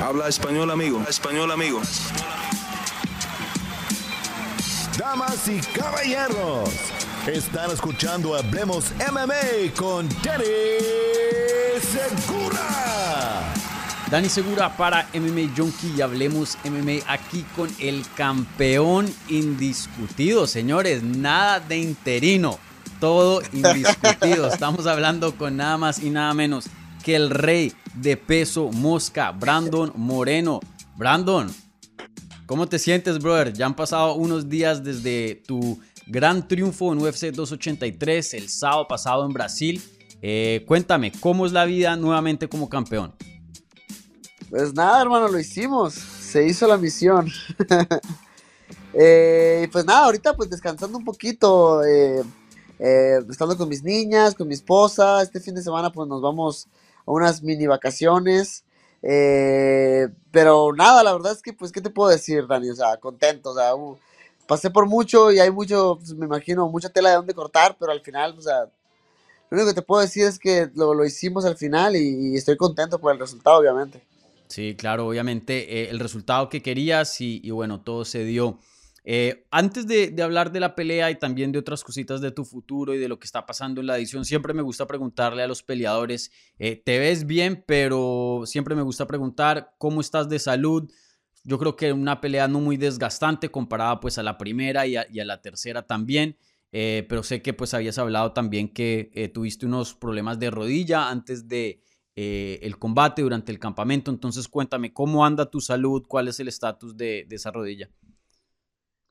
Habla español, amigo. Español, amigo. Damas y caballeros, están escuchando Hablemos MMA con Danny Segura. Dani Segura para MMA Junkie y hablemos MMA aquí con el campeón indiscutido, señores. Nada de interino, todo indiscutido. Estamos hablando con nada más y nada menos que el rey de peso mosca, Brandon Moreno. Brandon, ¿cómo te sientes, brother? Ya han pasado unos días desde tu gran triunfo en UFC 283 el sábado pasado en Brasil. Eh, cuéntame, ¿cómo es la vida nuevamente como campeón? Pues nada, hermano, lo hicimos. Se hizo la misión. eh, pues nada, ahorita pues descansando un poquito, eh, eh, estando con mis niñas, con mi esposa. Este fin de semana pues nos vamos unas mini vacaciones. Eh, pero nada, la verdad es que pues, ¿qué te puedo decir, Dani? O sea, contento, o sea, uh, pasé por mucho y hay mucho, pues, me imagino, mucha tela de dónde cortar, pero al final, o sea, lo único que te puedo decir es que lo, lo hicimos al final y, estoy contento por el resultado, obviamente. Sí, claro, obviamente eh, el resultado que querías y, bueno, todo se dio. Eh, antes de, hablar de la pelea y también de otras cositas de tu futuro y de lo que está pasando en la edición, siempre me gusta preguntarle a los peleadores, eh, te ves bien, pero siempre me gusta preguntar cómo estás de salud. Yo creo que una pelea no muy desgastante comparada pues a la primera y a, la tercera también. Eh, pero sé que pues habías hablado también que tuviste unos problemas de rodilla antes de, el combate durante el campamento. Entonces cuéntame, ¿cómo anda tu salud? ¿Cuál es el estatus de, de, esa rodilla?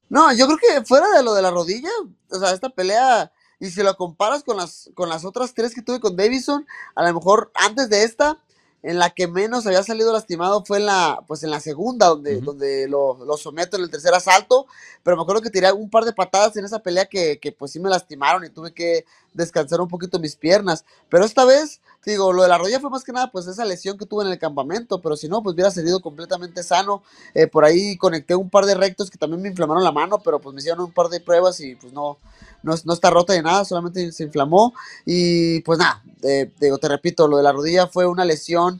No, yo creo que fuera de lo de la rodilla, o sea, esta pelea, y si lo comparas con las, con las otras tres que tuve con Davison, a lo mejor antes de esta, en la que menos había salido lastimado fue en la, pues en la segunda, donde, uh -huh. donde lo, lo, someto en el tercer asalto, pero me acuerdo que tiré un par de patadas en esa pelea que, que pues sí me lastimaron y tuve que descansar un poquito mis piernas, pero esta vez, digo, lo de la rodilla fue más que nada pues esa lesión que tuve en el campamento, pero si no, pues hubiera salido completamente sano, eh, por ahí conecté un par de rectos que también me inflamaron la mano, pero pues me hicieron un par de pruebas y pues no, no, no está rota de nada, solamente se inflamó. Y pues nada, eh, digo, te repito, lo de la rodilla fue una lesión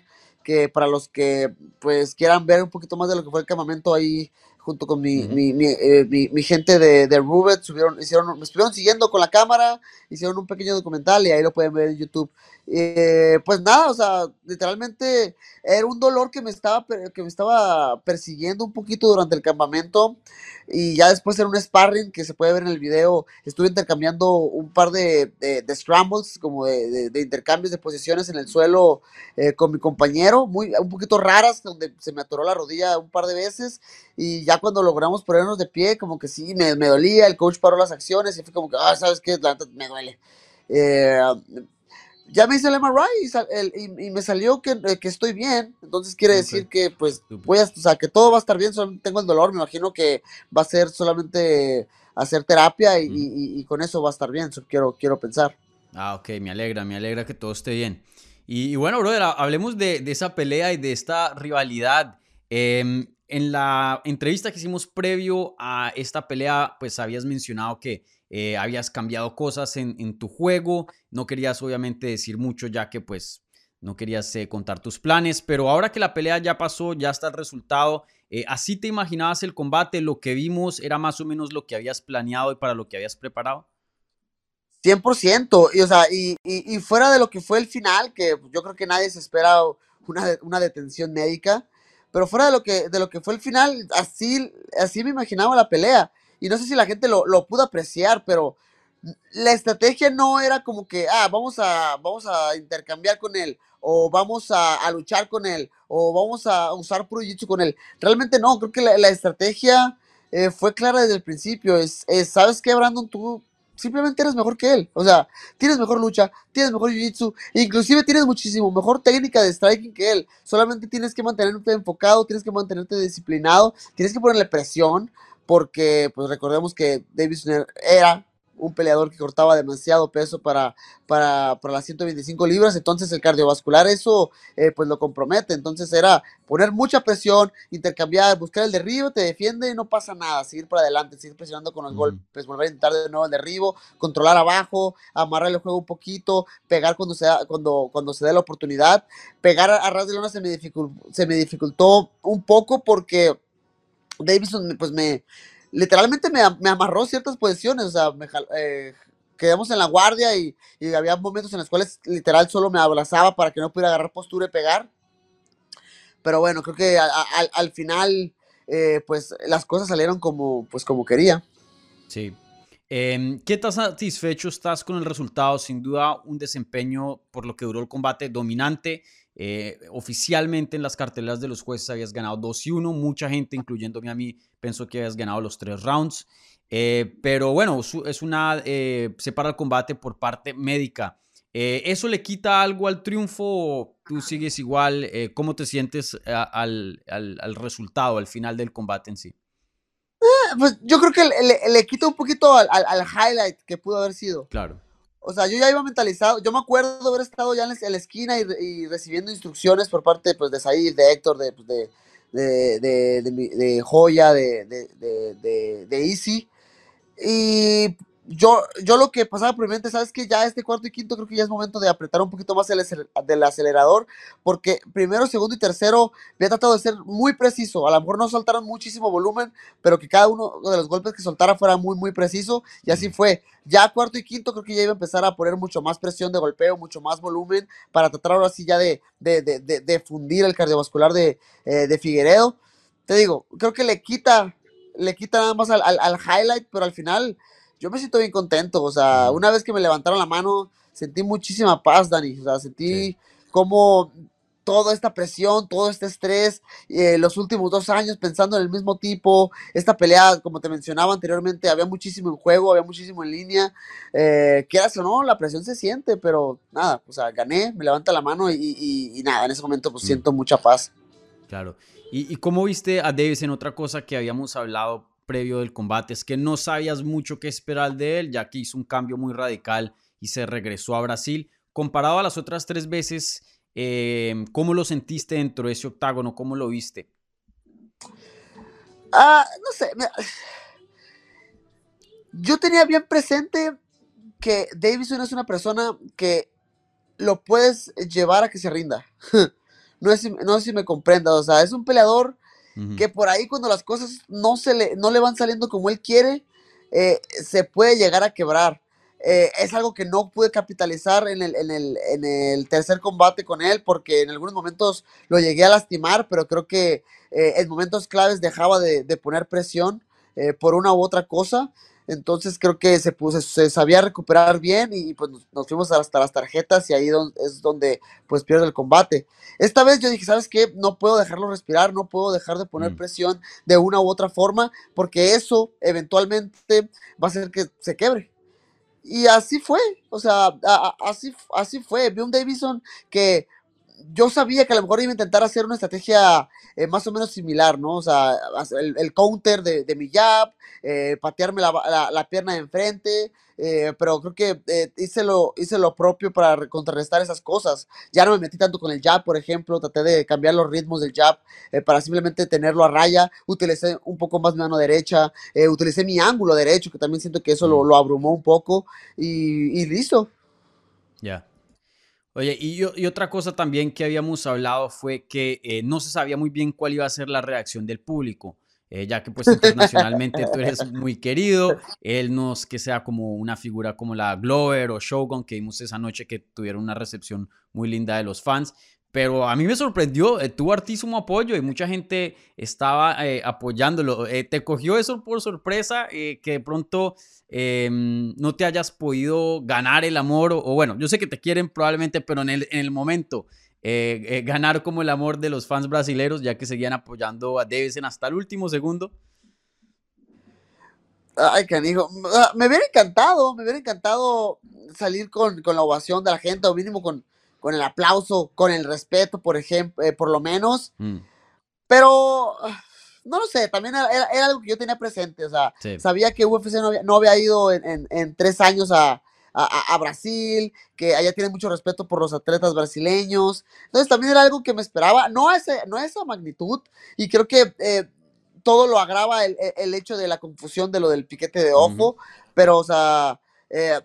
que para los que pues quieran ver un poquito más de lo que fue el campamento ahí junto con mi, uh -huh. mi, mi, eh, mi, mi, gente de, de Rubet, subieron, hicieron, me estuvieron siguiendo con la cámara, hicieron un pequeño documental y ahí lo pueden ver en YouTube. Eh, pues nada, o sea, literalmente era un dolor que me estaba que me estaba persiguiendo un poquito durante el campamento y ya después era un sparring que se puede ver en el video, estuve intercambiando un par de, scrambles, como de, intercambios de posiciones en el suelo eh, con mi compañero, muy un poquito raras, donde se me atoró la rodilla un par de veces y ya cuando logramos ponernos de pie, como que sí, me, dolía, el coach paró las acciones y fue como que, ah, ¿sabes qué? Me duele. Eh, ya me hice el MRI y, sal, el, y, y me salió que, eh, que, estoy bien. Entonces quiere okay. decir que, pues, voy a, o sea, que todo va a estar bien. Solo tengo el dolor. Me imagino que va a ser solamente hacer terapia y, mm. y con eso va a estar bien. Eso quiero, quiero pensar. Ah, ok. Me alegra, me alegra que todo esté bien. Y, bueno, brother, hablemos de, de, esa pelea y de esta rivalidad. Eh, en la entrevista que hicimos previo a esta pelea, pues habías mencionado que eh, habías cambiado cosas en, en, tu juego, no querías obviamente decir mucho ya que pues no querías eh, contar tus planes, pero ahora que la pelea ya pasó, ya está el resultado, eh, ¿así te imaginabas el combate? ¿Lo que vimos era más o menos lo que habías planeado y para lo que habías preparado? 100%, y, o sea, y, y, y fuera de lo que fue el final, que yo creo que nadie se espera una, una detención médica, pero fuera de lo que, de lo que fue el final, así, así me imaginaba la pelea. Y no sé si la gente lo, lo pudo apreciar, pero la estrategia no era como que, ah, vamos a, vamos a intercambiar con él, o vamos a, a luchar con él, o vamos a usar puro jiu con él. Realmente no, creo que la, la estrategia eh, fue clara desde el principio. Es, es, ¿sabes qué, Brandon? Tú simplemente eres mejor que él. O sea, tienes mejor lucha, tienes mejor jiu-jitsu, inclusive tienes muchísimo mejor técnica de striking que él. Solamente tienes que mantenerte enfocado, tienes que mantenerte disciplinado, tienes que ponerle presión, porque pues recordemos que Davis era un peleador que cortaba demasiado peso para, para, para las 125 libras, entonces el cardiovascular eso eh, pues lo compromete, entonces era poner mucha presión, intercambiar, buscar el derribo, te defiende y no pasa nada, seguir para adelante, seguir presionando con los golpes, volver a intentar de nuevo el derribo, controlar abajo, amarrar el juego un poquito, pegar cuando se da, cuando, cuando se dé la oportunidad, pegar a, ras de lona se me, dificultó, se me dificultó un poco porque Davidson pues me literalmente me, amarró ciertas posiciones, o sea, me, eh, quedamos en la guardia y, había momentos en los cuales literal solo me abrazaba para que no pudiera agarrar postura y pegar. Pero bueno, creo que al final, eh, pues las cosas salieron como, pues, como quería. Sí. Eh, ¿Qué tan satisfecho estás con el resultado? Sin duda, un desempeño por lo que duró el combate dominante. Eh, oficialmente en las cartelas de los jueces habías ganado 2 y 1. Mucha gente, incluyéndome a mí, pensó que habías ganado los tres rounds. Eh, pero bueno, es una. Eh, separa el combate por parte médica. Eh, ¿Eso le quita algo al triunfo o tú sigues igual? ¿Cómo te sientes al, al, al, resultado, al final del combate en sí? pues yo creo que le, le, le quita un poquito al, al, highlight que pudo haber sido. Claro. O sea, yo ya iba mentalizado. Yo me acuerdo de haber estado ya en la, esquina y, y, recibiendo instrucciones por parte pues, de Said, de Héctor, de, pues, de, de, de, de, Joya, de, de, de Easy. Y yo, yo lo que pasaba probablemente, sabes que ya este cuarto y quinto creo que ya es momento de apretar un poquito más el del acelerador, porque primero, segundo y tercero había tratado de ser muy preciso. A lo mejor no soltaron muchísimo volumen, pero que cada uno de los golpes que soltara fuera muy, muy preciso, y así fue. Ya cuarto y quinto creo que ya iba a empezar a poner mucho más presión de golpeo, mucho más volumen, para tratar ahora sí ya de, de, de, de, de fundir el cardiovascular de, eh, de Figueredo. Te digo, creo que le quita, le quita nada más al, al, al highlight, pero al final yo me siento bien contento. O sea, una vez que me levantaron la mano, sentí muchísima paz, Dani. O sea, sentí sí. como toda esta presión, todo este estrés, eh, los últimos dos años pensando en el mismo tipo, esta pelea, como te mencionaba anteriormente, había muchísimo en juego, había muchísimo en línea, eh, quieras o no, la presión se siente, pero nada, o sea, gané, me levanta la mano y, y, y nada, en ese momento pues mm. siento mucha paz. Claro. ¿Y, ¿Y cómo viste a Davis en otra cosa que habíamos hablado previo del combate es que no sabías mucho qué esperar de él, ya que hizo un cambio muy radical y se regresó a Brasil. Comparado a las otras tres veces, eh, ¿cómo lo sentiste dentro de ese octágono? ¿Cómo lo viste? Ah, no sé. Yo tenía bien presente que Davison es una persona que lo puedes llevar a que se rinda. no, es, no sé si me comprendas. O sea, es un peleador que por ahí cuando las cosas no, se le, no le van saliendo como él quiere, eh, se puede llegar a quebrar. Eh, es algo que no pude capitalizar en el, en, el, en el, tercer combate con él, porque en algunos momentos lo llegué a lastimar, pero creo que eh, en momentos claves dejaba de, de poner presión por una u otra cosa. Entonces creo que se, puso, se sabía recuperar bien y pues nos, fuimos hasta las tarjetas y ahí don, es donde pues pierde el combate. Esta vez yo dije, ¿sabes qué? No puedo dejarlo respirar, no puedo dejar de poner mm. presión de una u otra forma porque eso eventualmente va a hacer que se quebre. Y así fue, o sea, a, a, así, así fue. Vi un Davison que yo sabía que a lo mejor iba a intentar hacer una estrategia eh, más o menos similar, ¿no? O sea, el, el counter de, de, mi jab, eh, patearme la, la, la, pierna de enfrente, eh, pero creo que eh, hice, lo, hice lo propio para contrarrestar esas cosas. Ya no me metí tanto con el jab, por ejemplo, traté de cambiar los ritmos del jab para simplemente tenerlo a raya, utilicé un poco más mi mano derecha, utilicé mi ángulo derecho, que también siento que eso lo, lo abrumó un poco, y, y listo. Ya. Yeah. Oye, y, y, otra cosa también que habíamos hablado fue que eh, no se sabía muy bien cuál iba a ser la reacción del público, eh, ya que pues internacionalmente tú eres muy querido, él no es que sea como una figura como la Glover o Shogun que vimos esa noche que tuvieron una recepción muy linda de los fans, pero a mí me sorprendió, eh, tuvo hartísimo apoyo y mucha gente estaba eh, apoyándolo. Eh, ¿Te cogió eso por sorpresa eh, que de pronto no te hayas podido ganar el amor? O, bueno, yo sé que te quieren probablemente, pero en el, en el momento, ganar como el amor de los fans brasileños, ya que seguían apoyando a Davison hasta el último segundo. Ay, canijo. Ah, me hubiera encantado, me hubiera encantado salir con, con la ovación de la gente, o mínimo con con el aplauso, con el respeto, por ejemplo, eh, por lo menos. Mm. Pero no lo sé, también era, algo que yo tenía presente, o sea, sabía que UFC no había, no había ido en, en, tres años a, a, a, Brasil, que allá tiene mucho respeto por los atletas brasileños, entonces también era algo que me esperaba, no a, ese, no a esa magnitud, y creo que eh, todo lo agrava el, el, hecho de la confusión de lo del piquete de ojo, pero, o sea, eh,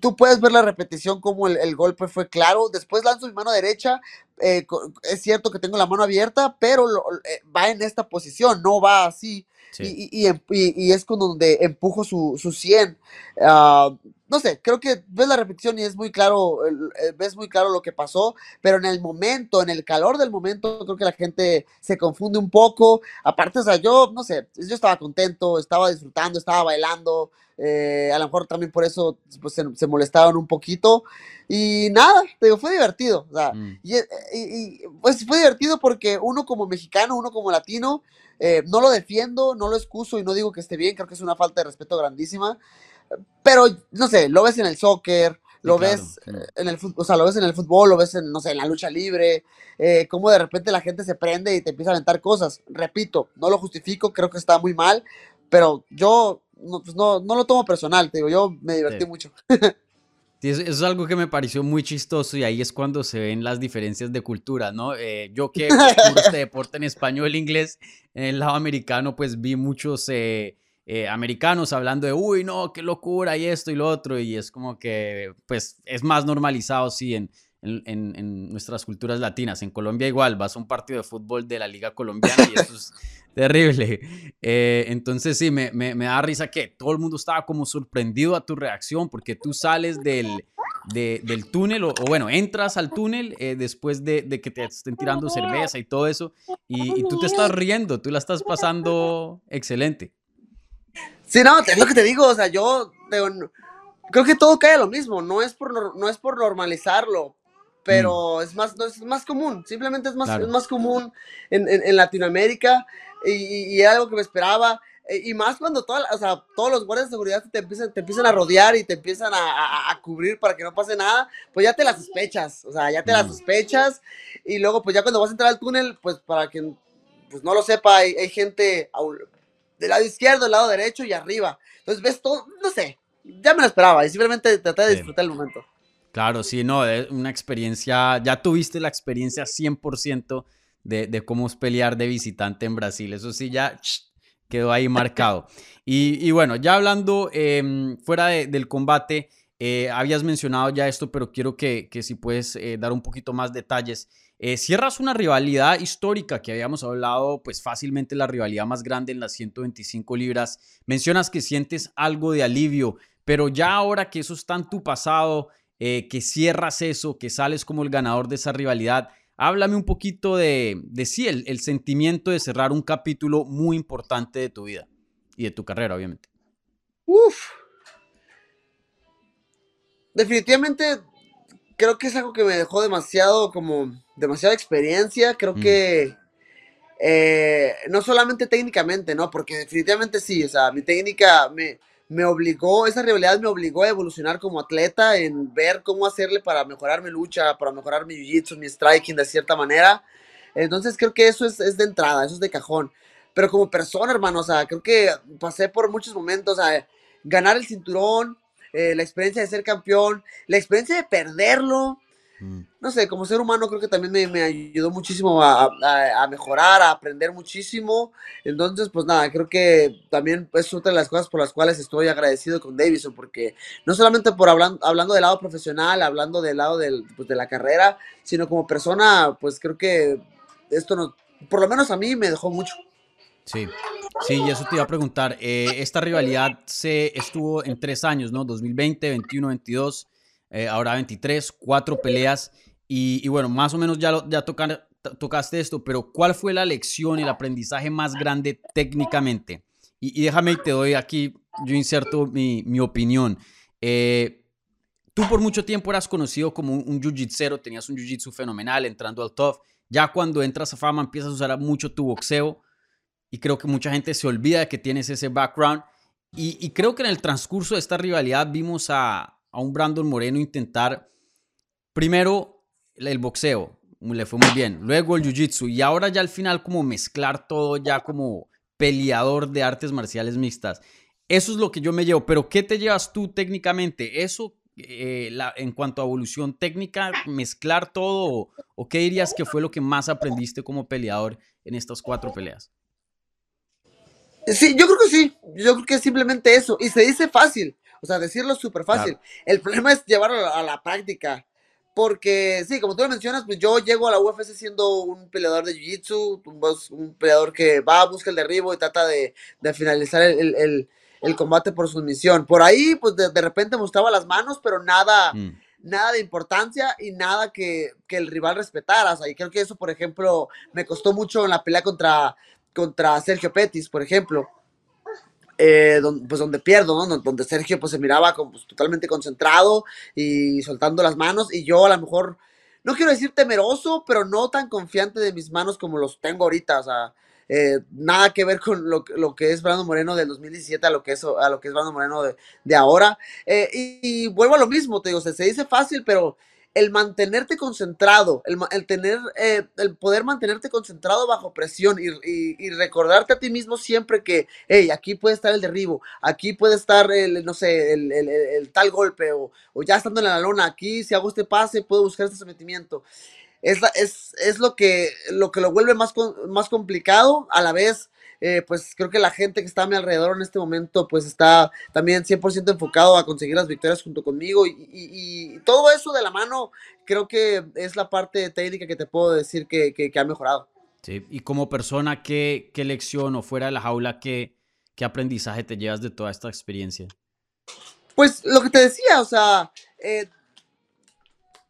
tú puedes ver la repetición como el, golpe fue claro. Después lanzo mi mano derecha. Eh, es cierto que tengo la mano abierta, pero eh, va en esta posición, no va así. Y, y, es con donde empujo su, su 100. Ah, no sé, creo que ves la repetición y es muy claro, eh, ves muy claro lo que pasó, pero en el momento, en el calor del momento, creo que la gente se confunde un poco. Aparte, o sea, yo, no sé, yo estaba contento, estaba disfrutando, estaba bailando, eh, a lo mejor también por eso pues, se, molestaron un poquito. Y nada, te digo, fue divertido. O sea, mm. y, pues fue divertido porque uno como mexicano, uno como latino, eh, no lo defiendo, no lo excuso y no digo que esté bien, creo que es una falta de respeto grandísima. Pero, no sé, lo ves en el soccer, lo ves en el fútbol, o sea, lo ves en el fútbol, lo ves en, no sé, en la lucha libre, eh, cómo de repente la gente se prende y te empieza a aventar cosas. Repito, no lo justifico, creo que está muy mal, pero yo no, pues no, no lo tomo personal, te digo, yo me divertí mucho. eso, es algo que me pareció muy chistoso y ahí es cuando se ven las diferencias de cultura, ¿no? Eh, yo que este deporte en español, inglés, en el lado americano, pues vi muchos eh, eh, americanos hablando de, uy, no, qué locura y esto y lo otro, y es como que, pues, es más normalizado, sí, en, en, nuestras culturas latinas. En Colombia igual, vas a un partido de fútbol de la Liga Colombiana y eso es terrible. Eh, entonces sí, me, me, da risa que todo el mundo estaba como sorprendido a tu reacción porque tú sales del, del túnel o, bueno, entras al túnel eh, después de, de, que te estén tirando cerveza y todo eso y, y, tú te estás riendo, tú la estás pasando excelente. Sí, no, es lo que te digo, o sea, yo creo que todo cae a lo mismo, no es por, no es por normalizarlo, pero mm. es, más, no, es más común, simplemente es más, es más común en, en, Latinoamérica y, y, era algo que me esperaba. E, y más cuando toda, o sea, todos los guardias de seguridad te empiezan, te empiezan a rodear y te empiezan a, a, cubrir para que no pase nada, pues ya te las sospechas, o sea, ya te las mm. sospechas. Y luego, pues ya cuando vas a entrar al túnel, pues para que pues no lo sepa, hay, hay gente del lado izquierdo, del lado derecho y arriba. Entonces ves todo, no sé, ya me lo esperaba y simplemente traté de disfrutar el momento. Claro, sí, no, es una experiencia, ya tuviste la experiencia 100% de, de cómo es pelear de visitante en Brasil, eso sí, ya quedó ahí marcado. Y, y bueno, ya hablando em, fuera del combate, eh, habías mencionado ya esto, pero quiero que, que si puedes eh, dar un poquito más detalles. Eh, cierras una rivalidad histórica que habíamos hablado, pues fácilmente la rivalidad más grande en las 125 libras. Mencionas que sientes algo de alivio, pero ya ahora que eso está en tu pasado, eh, que cierras eso, que sales como el ganador de esa rivalidad. Háblame un poquito de, de sí, el, sentimiento de cerrar un capítulo muy importante de tu vida y de tu carrera, obviamente. Uf. Definitivamente creo que es algo que me dejó demasiado, como, demasiada experiencia. Creo mm. que eh, no solamente técnicamente, ¿no? Porque definitivamente sí, o sea, mi técnica me, me obligó, esa rivalidad me obligó a evolucionar como atleta, en ver cómo hacerle para mejorar mi lucha, para mejorar mi jiu-jitsu, mi striking de cierta manera. Entonces creo que eso es, es, de entrada, eso es de cajón. Pero como persona, hermano, o sea, creo que pasé por muchos momentos a ganar el cinturón, eh, la experiencia de ser campeón, la experiencia de perderlo, Mm. no sé, como ser humano creo que también me, ayudó muchísimo a, mejorar, a aprender muchísimo. Entonces, pues nada, creo que también es otra de las cosas por las cuales estoy agradecido con Davison, porque no solamente por hablando, hablando del lado profesional, hablando del lado del, pues, de la carrera, sino como persona, pues creo que esto no, por lo menos a mí me dejó mucho. Sí, sí, y eso te iba a preguntar. Eh, esta rivalidad se estuvo en tres años, ¿no? 2020, 21, 22. Eh, ahora 23, cuatro peleas. Y, bueno, más o menos ya, ya tocaste esto, pero ¿cuál fue la lección y el aprendizaje más grande técnicamente? Y, déjame y te doy aquí, yo inserto mi, mi opinión. Eh, tú por mucho tiempo eras conocido como un, un jiu-jitsu, tenías un jiu-jitsu fenomenal entrando al top. Ya cuando entras a fama empiezas a usar mucho tu boxeo y creo que mucha gente se olvida de que tienes ese background. Y, y creo que en el transcurso de esta rivalidad vimos a, a un Brandon Moreno intentar primero el boxeo, le fue muy bien. Luego el jiu-jitsu y ahora ya al final como mezclar todo ya como peleador de artes marciales mixtas. Eso es lo que yo me llevo, pero ¿qué te llevas tú técnicamente? ¿Eso eh, en cuanto a evolución técnica, mezclar todo o, qué dirías que fue lo que más aprendiste como peleador en estas cuatro peleas? Sí, yo creo que sí, yo creo que es simplemente eso, y se dice fácil, o sea, decirlo súper fácil. El problema es llevarlo a la, práctica, porque sí, como tú lo mencionas, pues yo llego a la UFC siendo un peleador de Jiu-Jitsu, un, peleador que va, busca el derribo y trata de, finalizar el el combate por su misión. Por ahí, pues de, repente mostraba las manos, pero nada, mm. nada de importancia y nada que, el rival respetara. y creo que eso, por ejemplo, me costó mucho en la pelea contra, contra Sergio Pettis, por ejemplo. Eh, pues donde pierdo, ¿no? Donde Sergio pues se miraba como, pues, totalmente concentrado y soltando las manos y yo a lo mejor, no quiero decir temeroso, pero no tan confiante de mis manos como los tengo ahorita, o sea, eh, nada que ver con lo, que es Brando Moreno del 2017 a lo que es, a lo que es Brando Moreno de, ahora. Eh, y, vuelvo a lo mismo, te digo, se, dice fácil, pero el mantenerte concentrado, el, tener, eh, el poder mantenerte concentrado bajo presión y, recordarte a ti mismo siempre que, hey, aquí puede estar el derribo, aquí puede estar el, no sé, el, tal golpe, o, o, ya estando en la lona, aquí si hago este pase, puedo buscar este sometimiento es, es, es lo, que, lo que lo vuelve más, más complicado, a la vez, eh, pues creo que la gente que está a mi alrededor en este momento, pues está también 100% enfocado a conseguir las victorias junto conmigo y, todo eso de la mano, creo que es la parte técnica que te puedo decir que, que, ha mejorado. Sí, y como persona, ¿qué, qué lección o fuera de la jaula, qué, qué aprendizaje te llevas de toda esta experiencia? Pues lo que te decía, o sea, eh,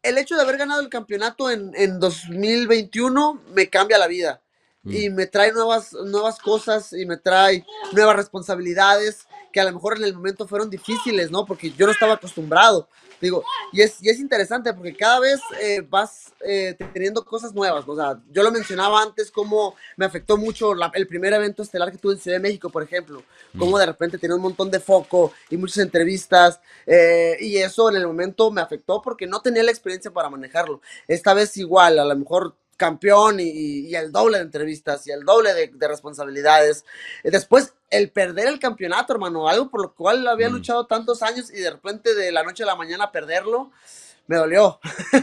el hecho de haber ganado el campeonato en, en 2021 me cambia la vida mm. y me trae nuevas, nuevas cosas y me trae nuevas responsabilidades que a lo mejor en el momento fueron difíciles, ¿no? Porque yo no estaba acostumbrado. Digo, y es, y es interesante porque cada vez eh, vas eh, teniendo cosas nuevas. O sea, yo lo mencionaba antes, cómo me afectó mucho el primer evento estelar que tuve en Ciudad de México, por ejemplo. Cómo mm. de repente tenía un montón de foco y muchas entrevistas. Eh, y eso en el momento me afectó porque no tenía la experiencia para manejarlo. Esta vez igual, a lo mejor campeón y, el doble de entrevistas y el doble de, responsabilidades. Después, el perder el campeonato, hermano, algo por lo cual había mm. luchado tantos años y de repente de la noche a la mañana perderlo, me dolió.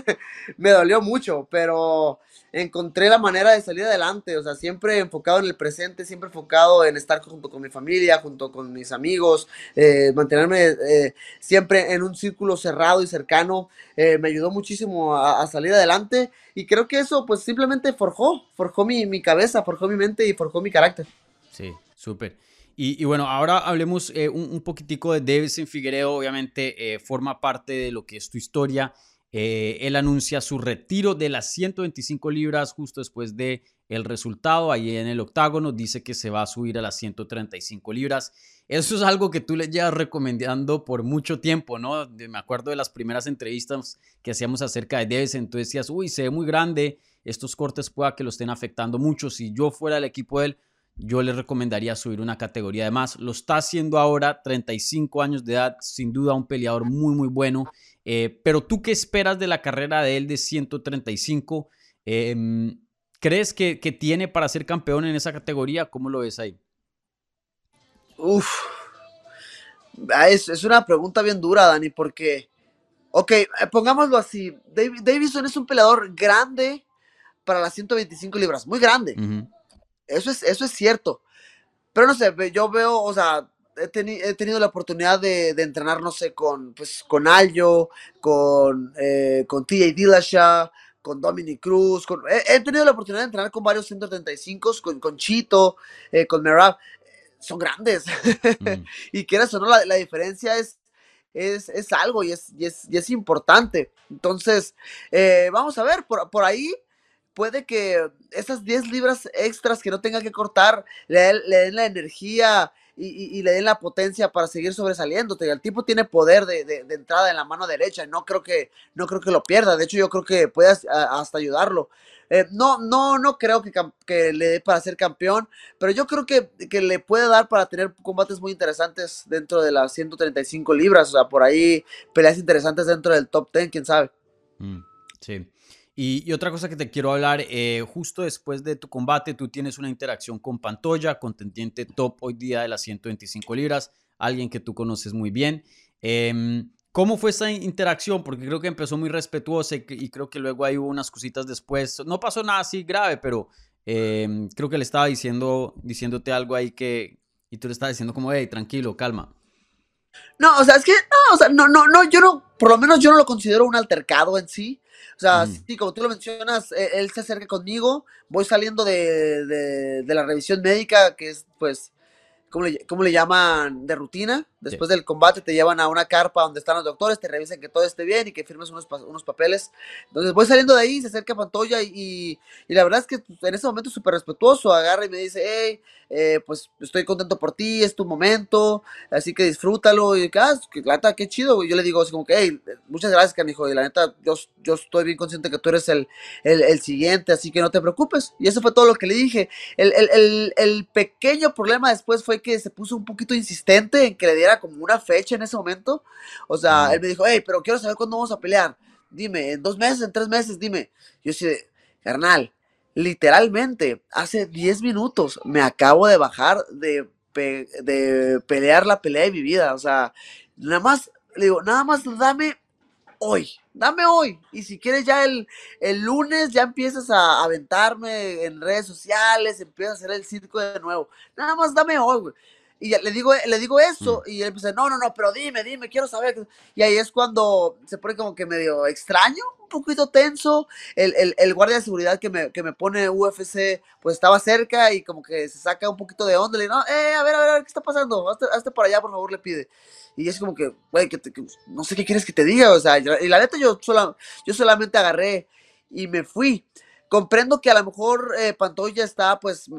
me dolió mucho, pero encontré la manera de salir adelante, o sea, siempre enfocado en el presente, siempre enfocado en estar junto con mi familia, junto con mis amigos, eh, mantenerme eh, siempre en un círculo cerrado y cercano, eh, me ayudó muchísimo a, salir adelante y creo que eso pues simplemente forjó, forjó mi, mi cabeza, forjó mi mente y forjó mi carácter. Sí, súper. Y, bueno, ahora hablemos un, un, poquitico de Davidson Figueiredo, obviamente forma parte de lo que es tu historia eh, él anuncia su retiro de las 125 libras justo después de el resultado. Ahí en el octágono dice que se va a subir a las 135 libras. Eso es algo que tú le llevas recomendando por mucho tiempo, ¿no? me acuerdo de las primeras entrevistas que hacíamos acerca de Deves, entonces decías, uy, se ve muy grande, estos cortes pueda que lo estén afectando mucho. Si yo fuera el equipo de él, yo le recomendaría subir una categoría de más. Lo está haciendo ahora, 35 años de edad, sin duda un peleador muy, muy bueno. Eh, pero tú qué esperas de la carrera de él de 135? Em, ¿Crees que, tiene para ser campeón en esa categoría? ¿Cómo lo ves ahí? Uf, ah, es, es una pregunta bien dura, Dani, porque, ok, eh, pongámoslo así, Davidson es un peleador grande para las 125 libras, muy grande. Eso es, eso es cierto. Pero no sé, yo veo, o sea, he, tenido la oportunidad de, entrenar, no sé, con, pues, con Aljo, con, eh, con TJ Dillashaw, con Dominic Cruz, he, tenido la oportunidad de entrenar con varios 135, con, con Chito, eh, con Merab. Son grandes. Mm. y quieras o no, la, diferencia es, es, algo y es, y es, importante. Entonces, eh, vamos a ver, por, por ahí puede que esas 10 libras extras que no tenga que cortar le, den la energía y, le den la potencia para seguir sobresaliendo. El tipo tiene poder de, entrada en la mano derecha y no creo que, no creo que lo pierda. De hecho, yo creo que puede hasta ayudarlo. Eh, no, no, no creo que, que, le dé para ser campeón, pero yo creo que, le puede dar para tener combates muy interesantes dentro de las 135 libras. O sea, por ahí peleas interesantes dentro del top 10, quién sabe. Mm, sí. Y, otra cosa que te quiero hablar, eh, justo después de tu combate, tú tienes una interacción con Pantoya, contendiente top hoy día de las 125 libras, alguien que tú conoces muy bien. Em, ¿Cómo fue esa interacción? Porque creo que empezó muy respetuosa y, creo que luego hay hubo unas cositas después. No pasó nada así grave, pero em, creo que le estaba diciendo, diciéndote algo ahí que, y tú le estabas diciendo como, hey, tranquilo, calma. No, o sea, es que, no, o sea, no, no, no, yo no, por lo menos yo no lo considero un altercado en sí. O sea, sí, como tú lo mencionas, e, él, se acerca conmigo, voy saliendo de, de, de, la revisión médica, que es pues ¿cómo le, cómo le llaman? De rutina. Después del combate te llevan a una carpa donde están los doctores, te revisan que todo esté bien y que firmes unos, unos papeles. Entonces voy saliendo de ahí, se acerca Pantoya y, y, la verdad es que en ese momento súper respetuoso, agarra y me dice, hey, eh, pues estoy contento por ti, es tu momento, así que disfrútalo. Y ah, la neta, qué chido. Y yo le digo así como que, hey, muchas gracias, canijo. Y la neta, yo, yo estoy bien consciente que tú eres el, el, el, siguiente, así que no te preocupes. Y eso fue todo lo que le dije. El, el, el pequeño problema después fue que se puso un poquito insistente en que le diera como una fecha en ese momento. O sea, él me dijo, hey, pero quiero saber cuándo vamos a pelear. Dime, en dos meses, en tres meses, dime. Yo sí, carnal, literalmente, hace 10 minutos me acabo de bajar de, de pelear la pelea de mi vida. O sea, nada más, le digo, nada más dame hoy, dame hoy. Y si quieres ya el, el lunes ya empiezas a aventarme en redes sociales, empiezas a hacer el circo de nuevo. Nada más dame hoy, güey. Y le digo, le digo eso, mm. y él dice, no, no, no, pero dime, dime, quiero saber. Y ahí es cuando se pone como que medio extraño, un poquito tenso. El, el, el guardia de seguridad que me, que me, pone UFC, pues estaba cerca y como que se saca un poquito de onda. Le digo, no, eh, a ver, a ver, a ver, ¿qué está pasando? Hazte, hazte para allá, por favor, le pide. Y es como que, güey, que, no sé qué quieres que te diga, o sea, y la neta yo, sola, yo solamente agarré y me fui. Comprendo que a lo mejor eh, Pantoya está pues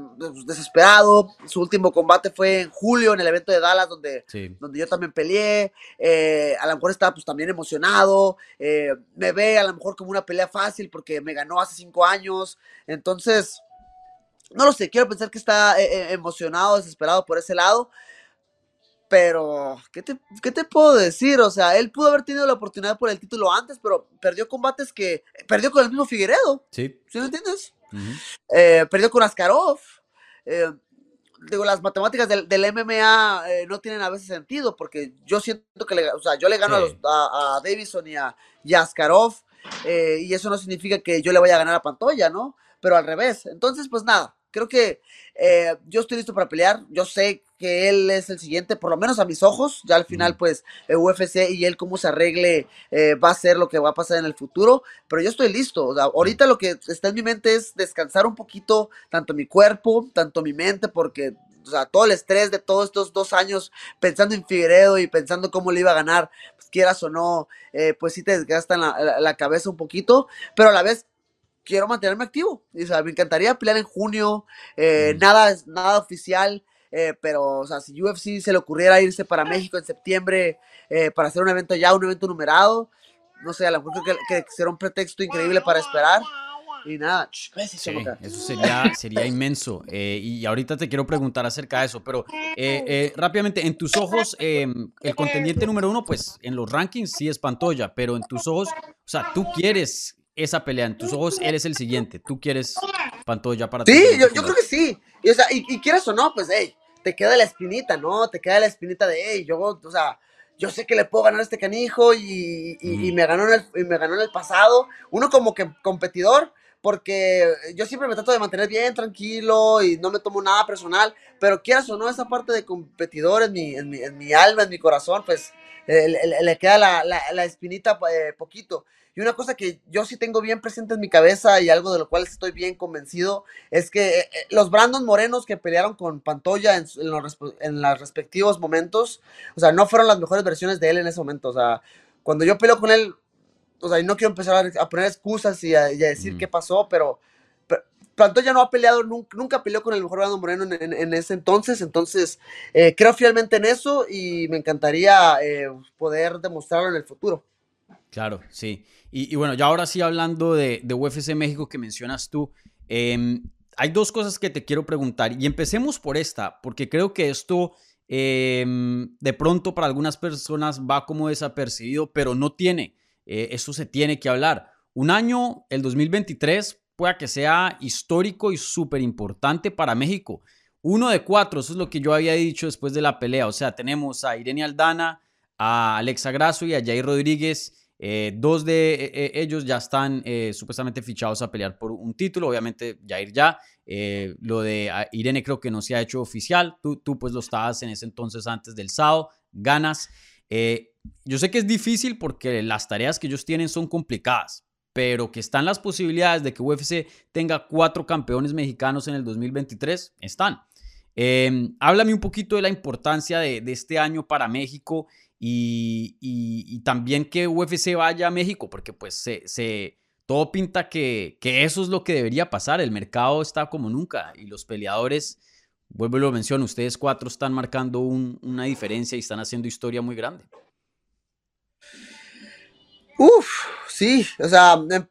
desesperado. Su último combate fue en julio en el evento de Dallas donde, donde yo también peleé. Eh, a lo mejor está pues también emocionado. Eh, me ve a lo mejor como una pelea fácil porque me ganó hace cinco años. Entonces, no lo sé, quiero pensar que está emocionado, desesperado por ese lado. Pero, ¿qué te, ¿qué te, puedo decir? O sea, él pudo haber tenido la oportunidad por el título antes, pero perdió combates que. Perdió con el mismo Figueredo. Sí. ¿Sí me entiendes? eh, perdió con Askarov. Eh, digo, las matemáticas del, del MMA eh, no tienen a veces sentido, porque yo siento que le, o sea, yo le gano sí. a, a, Davison y a, y a Askarov, eh, y eso no significa que yo le vaya a ganar a Pantoya, ¿no? Pero al revés. Entonces, pues nada, creo que eh, yo estoy listo para pelear. Yo sé que él es el siguiente, por lo menos a mis ojos. Ya al final, pues, el UFC y él cómo se arregle eh, va a ser lo que va a pasar en el futuro. Pero yo estoy listo. O sea, ahorita lo que está en mi mente es descansar un poquito, tanto mi cuerpo, tanto mi mente, porque o sea, todo el estrés de todos estos dos años pensando en Figueredo y pensando cómo le iba a ganar, pues quieras o no, eh, pues sí te desgasta la, la, la, cabeza un poquito, pero a la vez quiero mantenerme activo. O sea, me encantaría pelear en junio, eh, mm. nada, nada oficial. Eh, pero, o sea, si UFC se le ocurriera irse para México en septiembre eh, para hacer un evento ya, un evento numerado, no sé, a lo mejor creo que, que será un pretexto increíble para esperar. Y nada, sí, eso sería, sería inmenso. Eh, y ahorita te quiero preguntar acerca de eso, pero eh, eh, rápidamente, en tus ojos, em, el contendiente número uno, pues en los rankings sí es Pantoya, pero en tus ojos, o sea, tú quieres esa pelea, en tus ojos él es el siguiente, tú quieres Pantoya para Sí, yo, yo, creo que sí. Y, o sea, y, y quieres o no, pues, hey, te queda la espinita, ¿no? Te queda la espinita de, hey, yo, o sea, yo sé que le puedo ganar a este canijo y, y, mm. y me, ganó en el, y me ganó en el pasado. Uno como que competidor, porque yo siempre me trato de mantener bien tranquilo y no me tomo nada personal, pero quieras o no, esa parte de competidor en mi, en mi, en mi alma, en mi corazón, pues eh, le, le, queda la, la, la espinita eh, poquito. Y una cosa que yo sí tengo bien presente en mi cabeza y algo de lo cual estoy bien convencido es que eh, los Brandon Morenos que pelearon con Pantoya en, en, los, en los respectivos momentos, o sea, no fueron las mejores versiones de él en ese momento. O sea, cuando yo peleo con él, o sea, y no quiero empezar a, a poner excusas y a, y a decir mm. qué pasó, pero, pero Pantoya no ha peleado, nunca, nunca, peleó con el mejor Brandon Moreno en, en, en ese entonces, entonces eh, creo fielmente en eso y me encantaría eh, poder demostrarlo en el futuro. Claro, sí. Y, bueno, ya ahora sí hablando de, de UFC México que mencionas tú, eh, hay dos cosas que te quiero preguntar y empecemos por esta, porque creo que esto eh, de pronto para algunas personas va como desapercibido, pero no tiene, eh, eso se tiene que hablar. un año, el 2023, pueda que sea histórico y súper importante para México. Uno de cuatro, eso es lo que yo había dicho después de la pelea. O sea, tenemos a Irene Aldana, a Alexa Grasso y a Jair Rodríguez. Eh, dos de eh, eh, ellos ya están supuestamente fichados a pelear por un título. Obviamente, Jair ya. lo de ah, Irene creo que no se ha hecho oficial. Tú, tú pues lo estabas en ese entonces antes del sábado. Ganas. yo sé que es difícil porque las tareas que ellos tienen son complicadas pero que están las posibilidades de que UFC tenga cuatro campeones mexicanos en el 2023, están. Em, háblame un poquito de la importancia de, este año para México y, también que UFC vaya a México, porque pues se, todo pinta que, eso es lo que debería pasar. El mercado está como nunca y los peleadores, vuelvo y lo menciono, ustedes cuatro están marcando una diferencia y están haciendo historia muy grande. Uf, sí, o sea, em,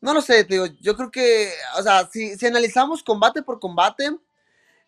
no lo sé, digo, yo creo que, o sea, si, si analizamos combate por combate,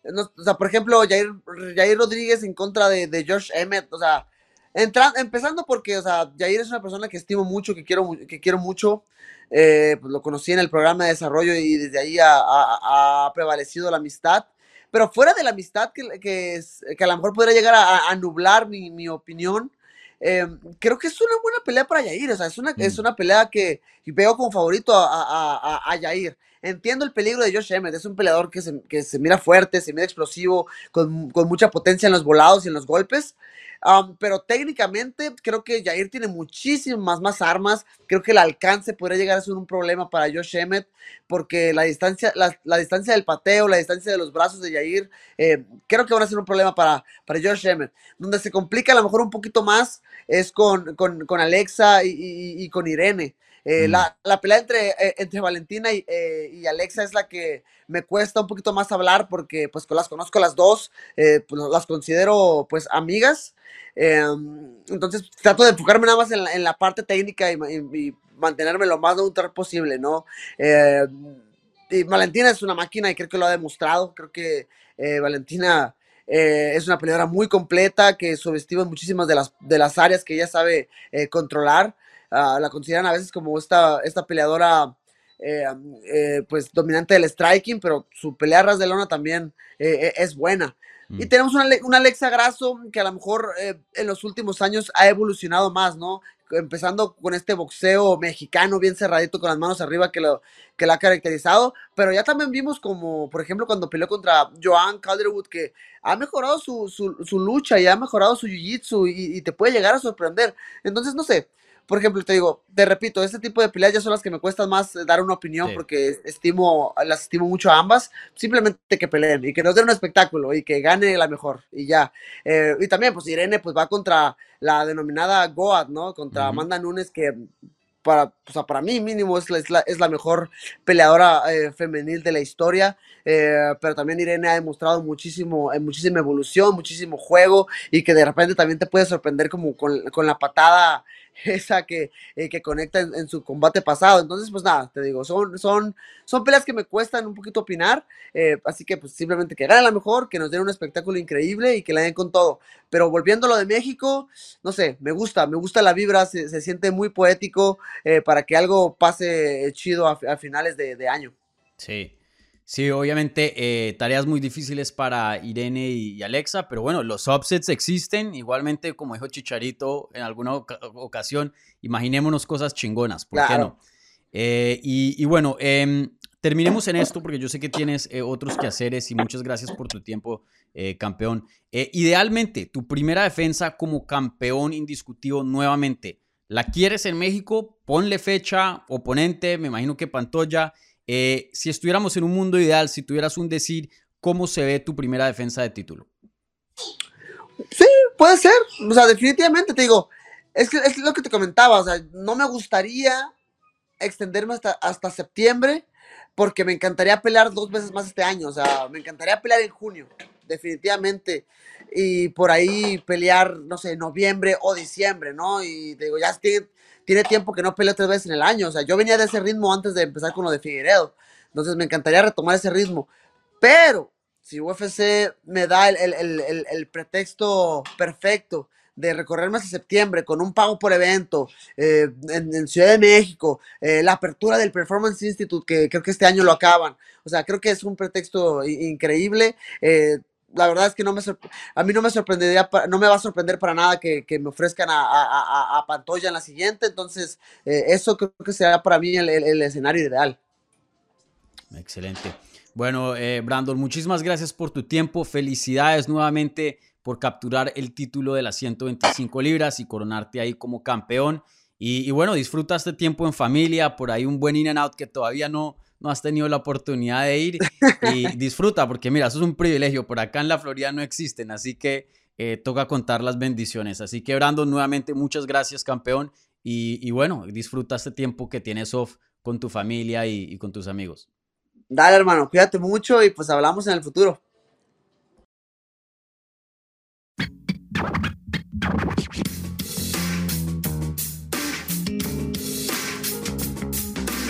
o sea, por ejemplo, Jair, Jair Rodríguez en contra de, de Josh Emmett, o sea, empezando porque, o sea, Jair es una persona que estimo mucho, que quiero, que quiero mucho, eh, pues lo conocí en el programa de desarrollo y desde ahí ha, prevalecido la amistad, pero fuera de la amistad que, que, que a lo mejor podría llegar a, nublar mi, mi opinión, eh, creo que es una buena pelea para Jair, o sea, es una, es mm. una pelea que veo como favorito a, a, a, a Jair. Entiendo el peligro de Josh Emmett, es un peleador que se, que se mira fuerte, se mira explosivo, con, con, mucha potencia en los volados y en los golpes. Um, pero técnicamente creo que Jair tiene muchísimas más armas. Creo que el alcance podría llegar a ser un problema para Josh Emmett, porque la distancia, la, la distancia del pateo, la distancia de los brazos de Jair, eh, creo que van a ser un problema para, para Josh Emmett. Donde se complica a lo mejor un poquito más es con, con, con Alexa y, con Irene. Eh, mm. la, la, pelea entre, eh, entre Valentina y, eh, y, Alexa es la que me cuesta un poquito más hablar porque pues las conozco las dos, pues, las considero pues amigas. entonces trato de enfocarme nada más en la, en la parte técnica y, y, mantenerme lo más neutral posible, ¿no? y Valentina es una máquina y creo que lo ha demostrado. Creo que Valentina es una peleadora muy completa que subestima muchísimas de las, de las áreas que ella sabe controlar. Ah, la consideran a veces como esta, esta peleadora eh, eh, pues dominante del striking, pero su pelea ras de lona también eh, es buena. Y mm. tenemos una, una, Alexa Grasso que a lo mejor en los últimos años ha evolucionado más, ¿no? Empezando con este boxeo mexicano bien cerradito con las manos arriba que lo, que la ha caracterizado, pero ya también vimos como, por ejemplo, cuando peleó contra Joan Calderwood, que ha mejorado su, su, su lucha y ha mejorado su jiu-jitsu y, y, te puede llegar a sorprender. Entonces, no sé, por ejemplo, te digo, te repito, este tipo de peleas ya son las que me cuestan más dar una opinión porque estimo, las estimo mucho a ambas. Simplemente que peleen y que nos den un espectáculo y que gane la mejor y ya. Eh, y también, pues Irene pues va contra la denominada Goat, ¿no? Contra Amanda Nunes que para, para mí mínimo es la, es la, mejor peleadora eh, femenil de la historia, eh, pero también Irene ha demostrado muchísimo, muchísima evolución, muchísimo juego y que de repente también te puede sorprender como con, con la patada esa que, eh, que conecta en, su combate pasado. Entonces, pues nada, te digo, son, son, son peleas que me cuestan un poquito opinar, eh, así que pues simplemente que gane la mejor, que nos den un espectáculo increíble y que la den con todo. Pero volviendo a lo de México, no sé, me gusta, me gusta la vibra, se, se siente muy poético eh, para que algo pase chido a, a finales de, de año. Sí. Sí, obviamente eh, tareas muy difíciles para Irene y, Alexa, pero bueno, los upsets existen. Igualmente, como dijo Chicharito en alguna ocasión, imaginémonos cosas chingonas, ¿por qué no? Eh, y, bueno, em, terminemos en esto porque yo sé que tienes eh, otros quehaceres y muchas gracias por tu tiempo, campeón. idealmente, tu primera defensa como campeón indiscutido nuevamente, ¿la quieres en México? Ponle fecha, oponente, me imagino que Pantoya. Eh, si estuviéramos en un mundo ideal, si tuvieras un decir, ¿cómo se ve tu primera defensa de título? Sí, puede ser. O sea, definitivamente te digo, es que es lo que te comentaba. O sea, no me gustaría extenderme hasta, hasta septiembre porque me encantaría pelear dos veces más este año. O sea, me encantaría pelear en junio, definitivamente. Y por ahí pelear, no sé, noviembre o diciembre, ¿no? Y te digo, ya tiene, tiene tiempo que no pelea tres veces en el año. O sea, yo venía de ese ritmo antes de empezar con lo de Figueredo. Entonces me encantaría retomar ese ritmo. Pero si UFC me da el, el, el, el pretexto perfecto de recorrerme hasta septiembre con un pago por evento eh, en, Ciudad de México, eh, la apertura del Performance Institute, que creo que este año lo acaban. O sea, creo que es un pretexto increíble. Eh, la verdad es que no me a mí no me sorprendería, no me va a sorprender para nada que, me ofrezcan a, Pantoya en la siguiente. Entonces, eso creo que será para mí el, escenario ideal. Excelente. Bueno, Brandon, muchísimas gracias por tu tiempo. Felicidades nuevamente por capturar el título de las 125 libras y coronarte ahí como campeón. Y, bueno, disfruta este tiempo en familia, por ahí un buen in and out que todavía no, no has tenido la oportunidad de ir. Y disfruta, porque mira, eso es un privilegio. Por acá en la Florida no existen, así que eh, toca contar las bendiciones. Así que, Brandon, nuevamente muchas gracias, campeón. Y, bueno, disfruta este tiempo que tienes off con tu familia y, y con tus amigos. Dale, hermano, cuídate mucho y pues hablamos en el futuro.